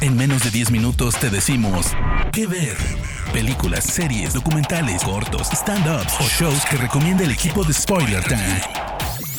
En menos de 10 minutos te decimos qué ver. Películas, series, documentales, cortos, stand-ups o shows que recomienda el equipo de Spoiler Time.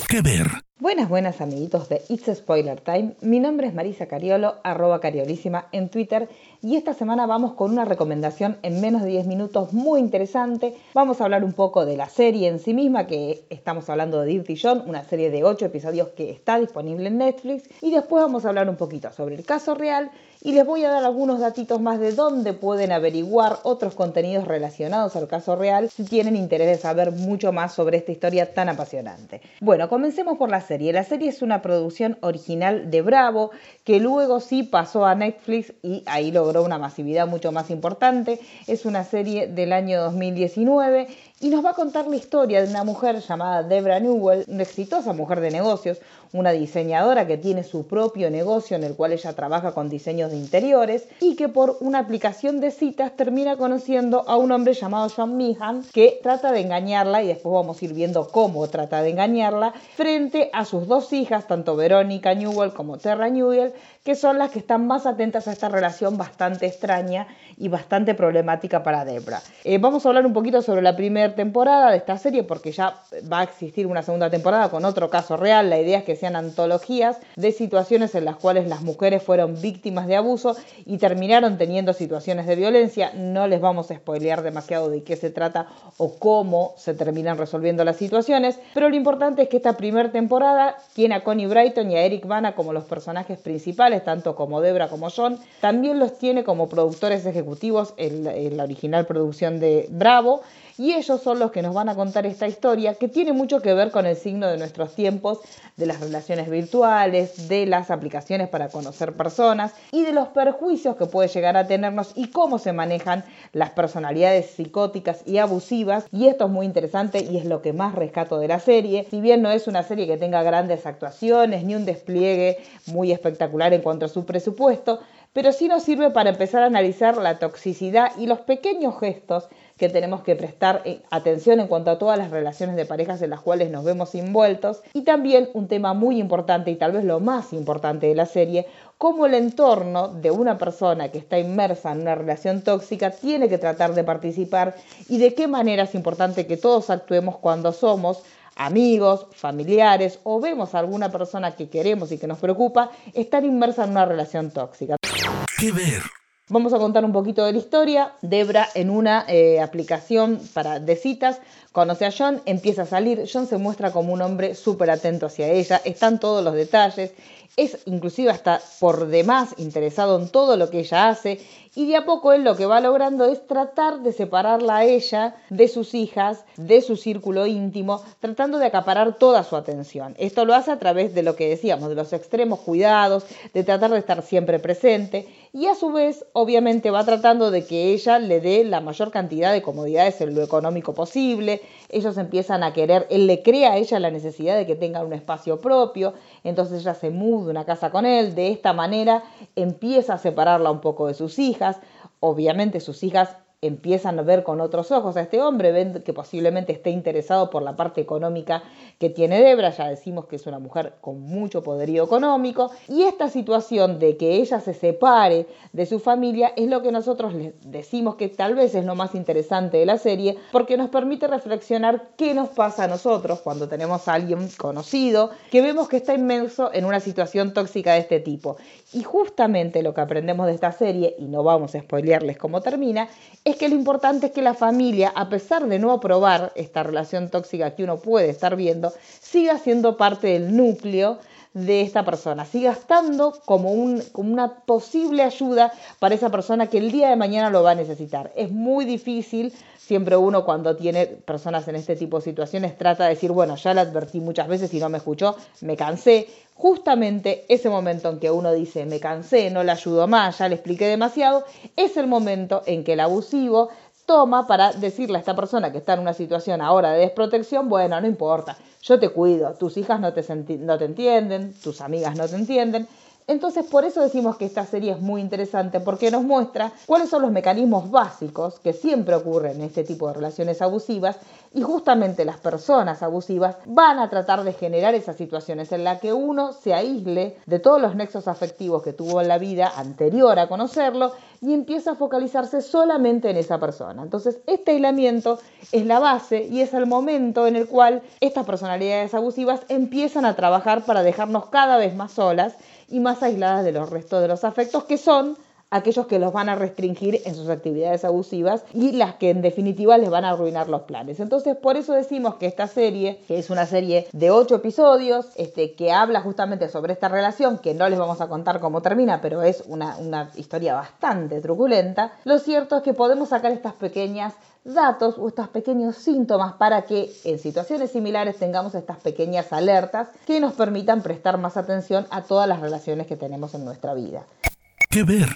¿Qué ver? Buenas, buenas amiguitos de It's Spoiler Time. Mi nombre es Marisa Cariolo, arroba cariolísima en Twitter y esta semana vamos con una recomendación en menos de 10 minutos muy interesante. Vamos a hablar un poco de la serie en sí misma, que estamos hablando de Dirty John, una serie de 8 episodios que está disponible en Netflix y después vamos a hablar un poquito sobre el caso real y les voy a dar algunos datitos más de dónde pueden averiguar otros contenidos relacionados al caso real si tienen interés de saber mucho más sobre esta historia tan apasionante. Bueno, comencemos por la serie. La serie es una producción original de Bravo que luego sí pasó a Netflix y ahí logró una masividad mucho más importante. Es una serie del año 2019 y nos va a contar la historia de una mujer llamada Debra Newell, una exitosa mujer de negocios, una diseñadora que tiene su propio negocio en el cual ella trabaja con diseños de interiores y que por una aplicación de citas termina conociendo a un hombre llamado John Meehan que trata de engañarla y después vamos a ir viendo cómo trata de engañarla frente a sus dos hijas, tanto Verónica Newell como Terra Newell, que son las que están más atentas a esta relación bastante extraña y bastante problemática para Debra. Eh, vamos a hablar un poquito sobre la primera temporada de esta serie porque ya va a existir una segunda temporada con otro caso real. La idea es que sean antologías de situaciones en las cuales las mujeres fueron víctimas de abuso y terminaron teniendo situaciones de violencia. No les vamos a spoilear demasiado de qué se trata o cómo se terminan resolviendo las situaciones, pero lo importante es que esta primera temporada tiene a Connie Brighton y a Eric Bana como los personajes principales, tanto como Debra como John. También los tiene como productores ejecutivos en la original producción de Bravo y ellos son los que nos van a contar esta historia que tiene mucho que ver con el signo de nuestros tiempos, de las relaciones virtuales, de las aplicaciones para conocer personas y de los perjuicios que puede llegar a tenernos y cómo se manejan las personalidades psicóticas y abusivas. Y esto es muy interesante y es lo que más rescato de la serie. Si bien no es una serie que tenga grandes actuaciones ni un despliegue muy espectacular en cuanto a su presupuesto, pero sí nos sirve para empezar a analizar la toxicidad y los pequeños gestos que tenemos que prestar eh, atención en cuanto a todas las relaciones de parejas en las cuales nos vemos envueltos. Y también un tema muy importante y tal vez lo más importante de la serie, cómo el entorno de una persona que está inmersa en una relación tóxica tiene que tratar de participar y de qué manera es importante que todos actuemos cuando somos amigos, familiares o vemos a alguna persona que queremos y que nos preocupa estar inmersa en una relación tóxica. ¿Qué ver? Vamos a contar un poquito de la historia. Debra en una eh, aplicación para, de citas conoce a John, empieza a salir. John se muestra como un hombre súper atento hacia ella. Están todos los detalles. Es inclusive hasta por demás interesado en todo lo que ella hace y de a poco él lo que va logrando es tratar de separarla a ella de sus hijas, de su círculo íntimo, tratando de acaparar toda su atención. Esto lo hace a través de lo que decíamos, de los extremos cuidados, de tratar de estar siempre presente y a su vez obviamente va tratando de que ella le dé la mayor cantidad de comodidades en lo económico posible. Ellos empiezan a querer, él le crea a ella la necesidad de que tenga un espacio propio, entonces ella se muda una casa con él, de esta manera empieza a separarla un poco de sus hijas. Obviamente sus hijas empiezan a ver con otros ojos a este hombre, ven que posiblemente esté interesado por la parte económica que tiene Debra, ya decimos que es una mujer con mucho poderío económico, y esta situación de que ella se separe de su familia es lo que nosotros les decimos que tal vez es lo más interesante de la serie, porque nos permite reflexionar qué nos pasa a nosotros cuando tenemos a alguien conocido, que vemos que está inmenso en una situación tóxica de este tipo. Y justamente lo que aprendemos de esta serie, y no vamos a spoilearles cómo termina, es que lo importante es que la familia, a pesar de no aprobar esta relación tóxica que uno puede estar viendo, siga siendo parte del núcleo de esta persona, siga estando como, un, como una posible ayuda para esa persona que el día de mañana lo va a necesitar. Es muy difícil, siempre uno cuando tiene personas en este tipo de situaciones trata de decir, bueno, ya la advertí muchas veces y no me escuchó, me cansé. Justamente ese momento en que uno dice, me cansé, no le ayudo más, ya le expliqué demasiado, es el momento en que el abusivo toma para decirle a esta persona que está en una situación ahora de desprotección, bueno, no importa, yo te cuido, tus hijas no te, no te entienden, tus amigas no te entienden, Entonces por eso decimos que esta serie es muy interesante porque nos muestra cuáles son los mecanismos básicos que siempre ocurren en este tipo de relaciones abusivas y justamente las personas abusivas van a tratar de generar esas situaciones en las que uno se aísle de todos los nexos afectivos que tuvo en la vida anterior a conocerlo y empieza a focalizarse solamente en esa persona. Entonces este aislamiento es la base y es el momento en el cual estas personalidades abusivas empiezan a trabajar para dejarnos cada vez más solas y más aisladas de los restos de los afectos, que son aquellos que los van a restringir en sus actividades abusivas y las que en definitiva les van a arruinar los planes. Entonces, por eso decimos que esta serie, que es una serie de ocho episodios, este, que habla justamente sobre esta relación, que no les vamos a contar cómo termina, pero es una, una historia bastante truculenta, lo cierto es que podemos sacar estas pequeñas datos o estos pequeños síntomas para que en situaciones similares tengamos estas pequeñas alertas que nos permitan prestar más atención a todas las relaciones que tenemos en nuestra vida. ¿Qué ver?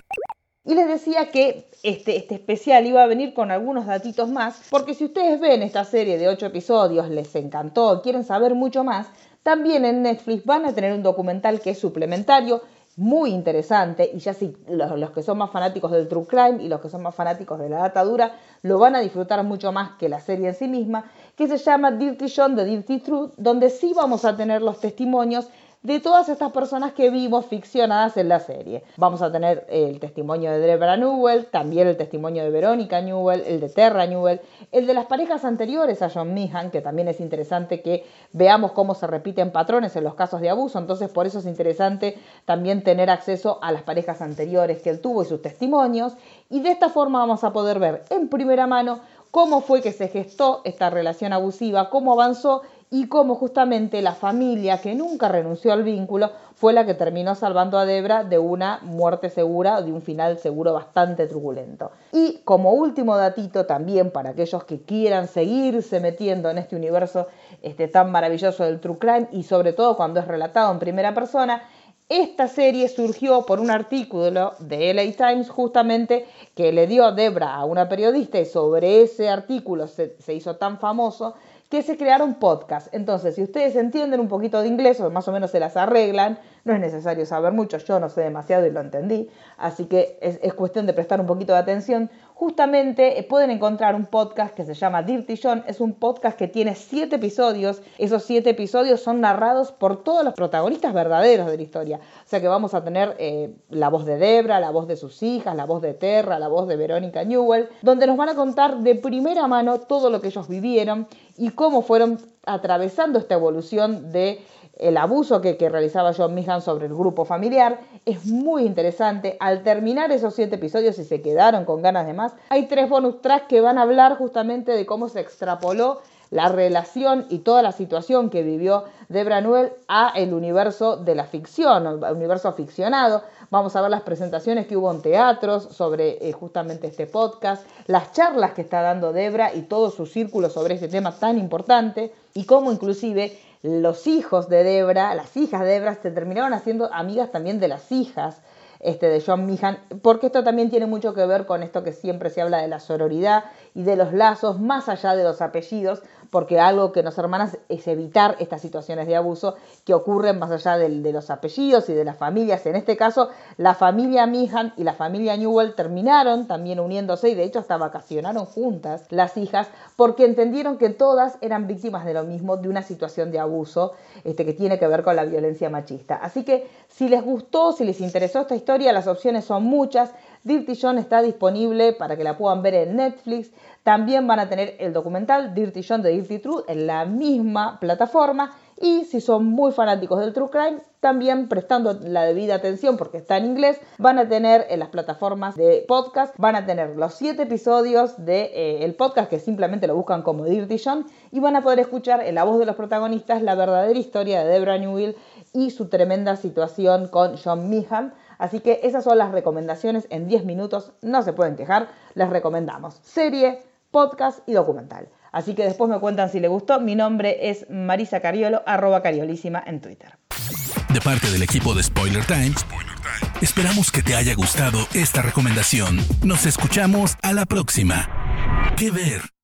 Y les decía que este, este especial iba a venir con algunos datitos más, porque si ustedes ven esta serie de 8 episodios, les encantó, quieren saber mucho más, también en Netflix van a tener un documental que es suplementario muy interesante y ya si los, que son más fanáticos del true crime y los que son más fanáticos de la data dura lo van a disfrutar mucho más que la serie en sí misma, que se llama Dirty John The Dirty Truth, donde sí vamos a tener los testimonios de todas estas personas que vimos ficcionadas en la serie. Vamos a tener el testimonio de Debra Newell, también el testimonio de Verónica Newell, el de Terra Newell, el de las parejas anteriores a John Meehan, que también es interesante que veamos cómo se repiten patrones en los casos de abuso, entonces por eso es interesante también tener acceso a las parejas anteriores que él tuvo y sus testimonios, y de esta forma vamos a poder ver en primera mano cómo fue que se gestó esta relación abusiva, cómo avanzó y cómo justamente la familia que nunca renunció al vínculo fue la que terminó salvando a Debra de una muerte segura, de un final seguro bastante truculento. Y como último datito también para aquellos que quieran seguirse metiendo en este universo este, tan maravilloso del True Crime y sobre todo cuando es relatado en primera persona, esta serie surgió por un artículo de LA Times justamente que le dio Debra a una periodista y sobre ese artículo se, se hizo tan famoso que se crearon podcasts. Entonces, si ustedes entienden un poquito de inglés o más o menos se las arreglan, no es necesario saber mucho, yo no sé demasiado y lo entendí, así que es, es cuestión de prestar un poquito de atención justamente eh, pueden encontrar un podcast que se llama Dirty John. Es un podcast que tiene siete episodios. Esos siete episodios son narrados por todos los protagonistas verdaderos de la historia. O sea que vamos a tener eh, la voz de Debra, la voz de sus hijas, la voz de Terra, la voz de Verónica Newell, donde nos van a contar de primera mano todo lo que ellos vivieron y cómo fueron atravesando esta evolución de el abuso que, realizaba John Meehan sobre el grupo familiar. Es muy interesante. Al terminar esos siete episodios, y se quedaron con ganas de más, hay tres bonus tracks que van a hablar justamente de cómo se extrapoló la relación y toda la situación que vivió Debra Nuel a el universo de la ficción, el universo ficcionado. Vamos a ver las presentaciones que hubo en teatros sobre eh, justamente este podcast, las charlas que está dando Debra y todo su círculo sobre este tema tan importante y cómo inclusive los hijos de Debra, las hijas de Debra, se terminaron haciendo amigas también de las hijas este, de John Meehan, porque esto también tiene mucho que ver con esto que siempre se habla de la sororidad y de los lazos más allá de los apellidos, porque algo que nos hermanas es evitar estas situaciones de abuso que ocurren más allá de, los apellidos y de las familias. En este caso, la familia Meehan y la familia Newell terminaron también uniéndose y de hecho hasta vacacionaron juntas las hijas porque entendieron que todas eran víctimas de lo mismo, de una situación de abuso este, que tiene que ver con la violencia machista. Así que si les gustó, si les interesó esta historia, las opciones son muchas. Dirty John está disponible para que la puedan ver en Netflix. También van a tener el documental Dirty John de Dirty Truth en la misma plataforma. Y si son muy fanáticos del True Crime, también prestando la debida atención porque está en inglés, van a tener en las plataformas de podcast, van a tener los siete episodios del de, eh, podcast que simplemente lo buscan como Dirty John y van a poder escuchar en la voz de los protagonistas la verdadera historia de Debra Newell y su tremenda situación con John Meehan. Así que esas son las recomendaciones en 10 minutos, no se pueden quejar, les recomendamos serie, podcast y documental. Así que después me cuentan si les gustó. Mi nombre es Marisa Cariolo, arroba cariolísima en Twitter. De parte del equipo de Spoiler Times, esperamos que te haya gustado esta recomendación. Nos escuchamos a la próxima. ¿Qué ver?